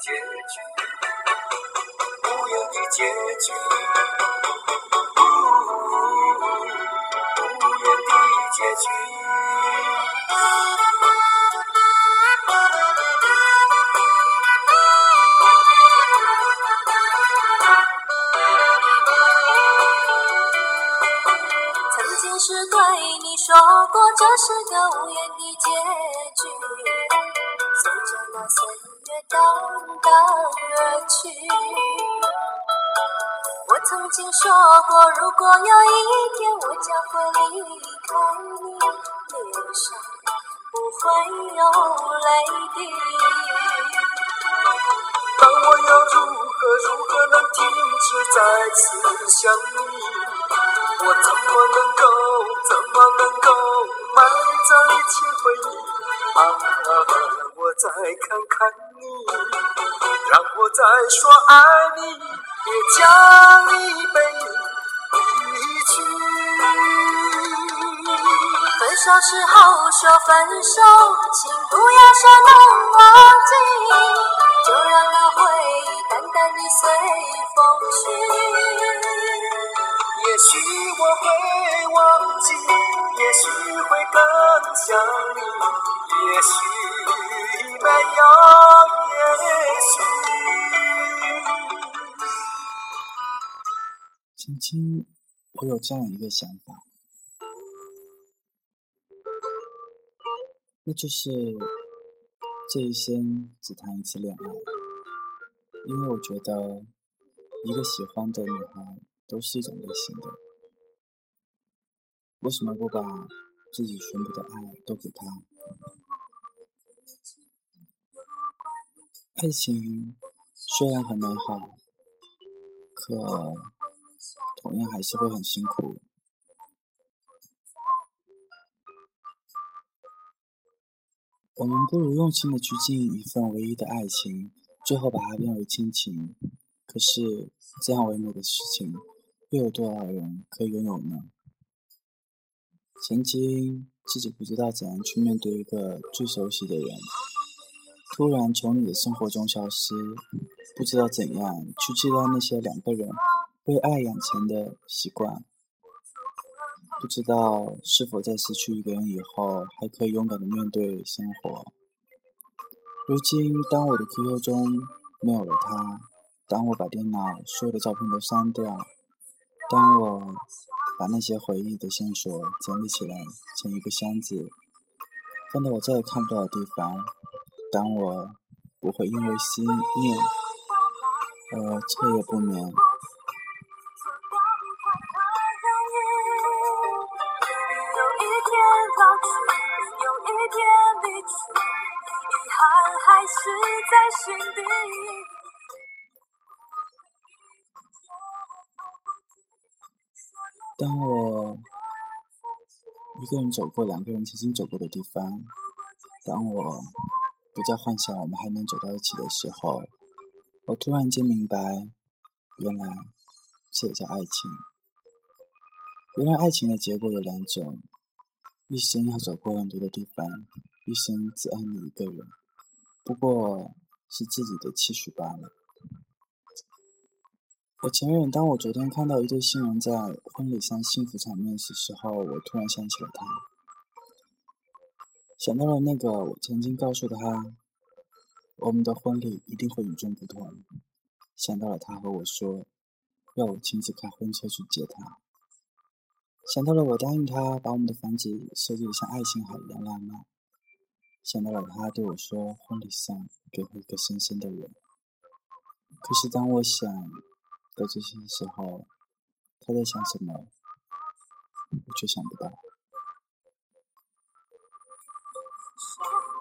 结局，无言的结局，无言的结局。曾经是对你说过这是个无言的结局，随着那岁月却荡荡而去。我曾经说过，如果有一天我将会离开你，脸上不会有泪滴。但我要如何如何能停止再次想你？我怎么能够怎么能够埋葬一切回忆？啊，我再看看，让我再说爱你，别将你背离去。分手时候说分手，请不要说能忘记，就让那回忆淡淡的随风去。也许我会忘记，也许会更想你，也许没有也许。曾经我有这样一个想法，那就是这一生只谈一次恋爱，因为我觉得一个喜欢的女孩都是一种类型的，为什么不把自己全部的爱都给她？爱情虽然很美好，可同样还是会很辛苦。我们不如用心的去经营一份唯一的爱情，最后把它变为亲情。可是这样唯美的事情，又有多少人可以拥有呢？曾经自己不知道怎样去面对一个最熟悉的人，突然从你的生活中消失，不知道怎样去戒掉那些两个人为爱养成的习惯，不知道是否在失去一个人以后，还可以勇敢的面对生活。如今，当我的 QQ 中没有了他，当我把电脑所有的照片都删掉，当我把那些回忆的线索整理起来成一个箱子，放到我再也看不到的地方，当我不会因为思念而彻夜不眠。当我一个人走过两个人曾经走过的地方，当我不再幻想我们还能走到一起的时候，我突然间明白，原来这也叫爱情。原来爱情的结果有两种：一生要走过很多的地方，一生只爱你一个人，不过是自己的期许罢了。我承认，当我昨天看到一对新人在婚礼上幸福场面的时候，我突然想起了他，想到了那个我曾经告诉他，我们的婚礼一定会与众不同。想到了他和我说，要我亲自开婚车去接他。想到了我答应他把我们的房子设计的像爱琴海一样浪漫。想到了他对我说，婚礼上给我一个深深的吻。可是当我想到这些时候，他在想什么，我却想不到。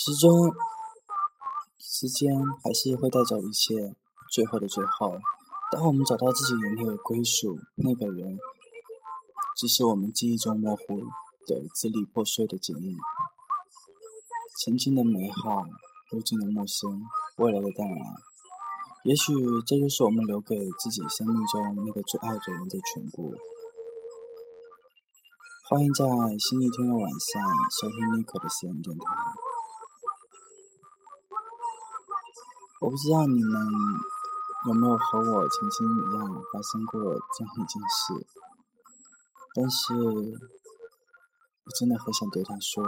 时钟，时间还是会带走一切。最后的最后，当我们找到自己的那个归属，那个人，只是我们记忆中模糊的支离破碎的剪影。曾经的美好，如今的陌生，未来的淡然。也许这就是我们留给自己生命中那个最爱的人的全部。欢迎在星期天的晚上收听 Nico 的私人电台。我不知道你们有没有和我曾经一样发生过这样一件事，但是我真的很想对他说：“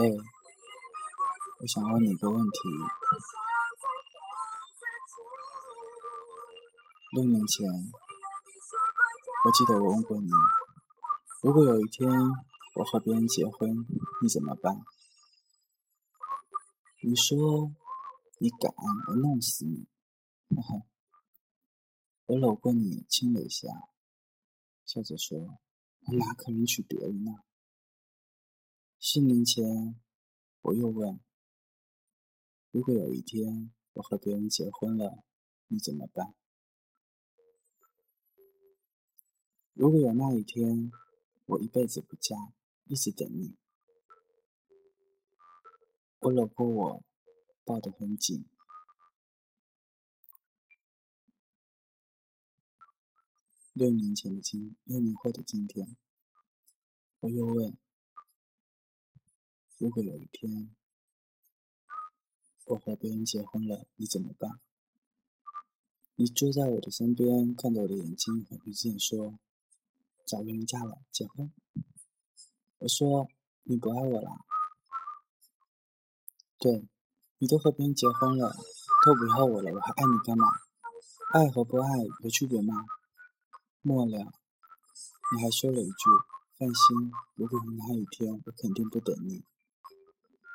哎，我想问你一个问题。六年前，我记得我问过你，如果有一天我和别人结婚，你怎么办？”你说你敢，我弄死你！哈哈，我搂过你，亲了一下，笑着说：“我哪可能娶别人呢？”四年前，我又问：“如果有一天我和别人结婚了，你怎么办？”如果有那一天，我一辈子不嫁，一直等你。我老婆我，抱得很紧。六年前的今，六年后的今天，我又问：如果有一天我和别人结婚了，你怎么办？你坐在我的身边，看着我的眼睛，很平静说：找个人嫁了，结婚。我说：你不爱我了。对，你都和别人结婚了，都不要我了，我还爱你干嘛？爱和不爱有区别吗？末了，你还说了一句：“放心，如果有那一天，我肯定不等你。”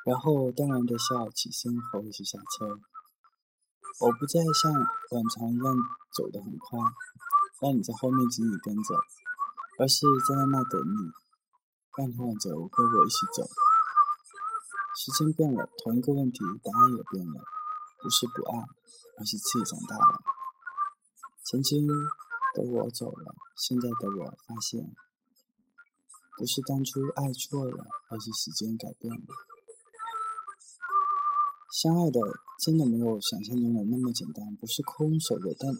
然后淡然的笑，起身和我一起下车。我不再像往常一样走得很快，让你在后面紧紧跟着，而是在那等你，让你挽着我跟我一起走。时间变了，同一个问题，答案也变了。不是不爱，而是自己长大了。曾经的我走了，现在的我发现，不是当初爱错了，而是时间改变了。相爱的真的没有想象中的那么简单，不是空手的，但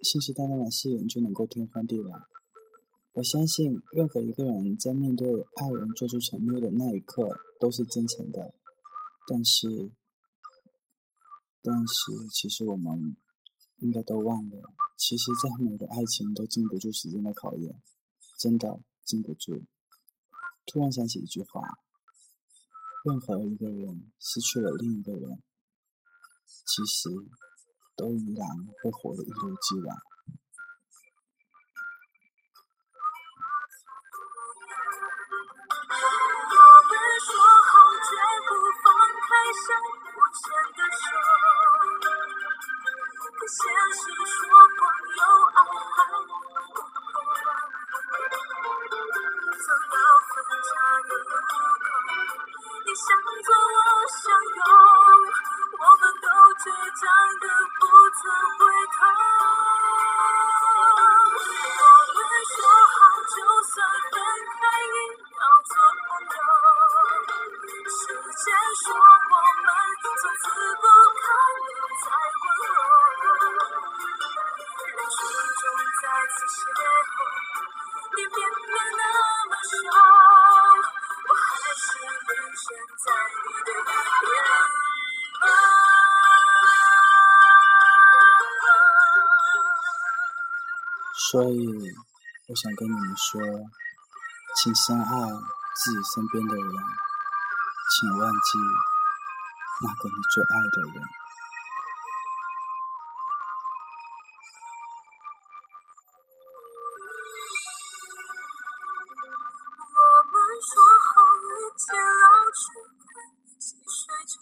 信誓旦旦的誓言就能够天翻地覆。我相信，任何一个人在面对爱人做出承诺的那一刻，都是真诚的。但是，但是，其实我们应该都忘了，其实再美的爱情都经不住时间的考验，真的经不住。突然想起一句话：任何一个人失去了另一个人，其实都依然会活得一如既往。你想握着的手可现实说谎又爱还能无所求的路口你向左我所以，我想跟你们说，请深爱自己身边的人，请忘记那个你最爱的人。吹着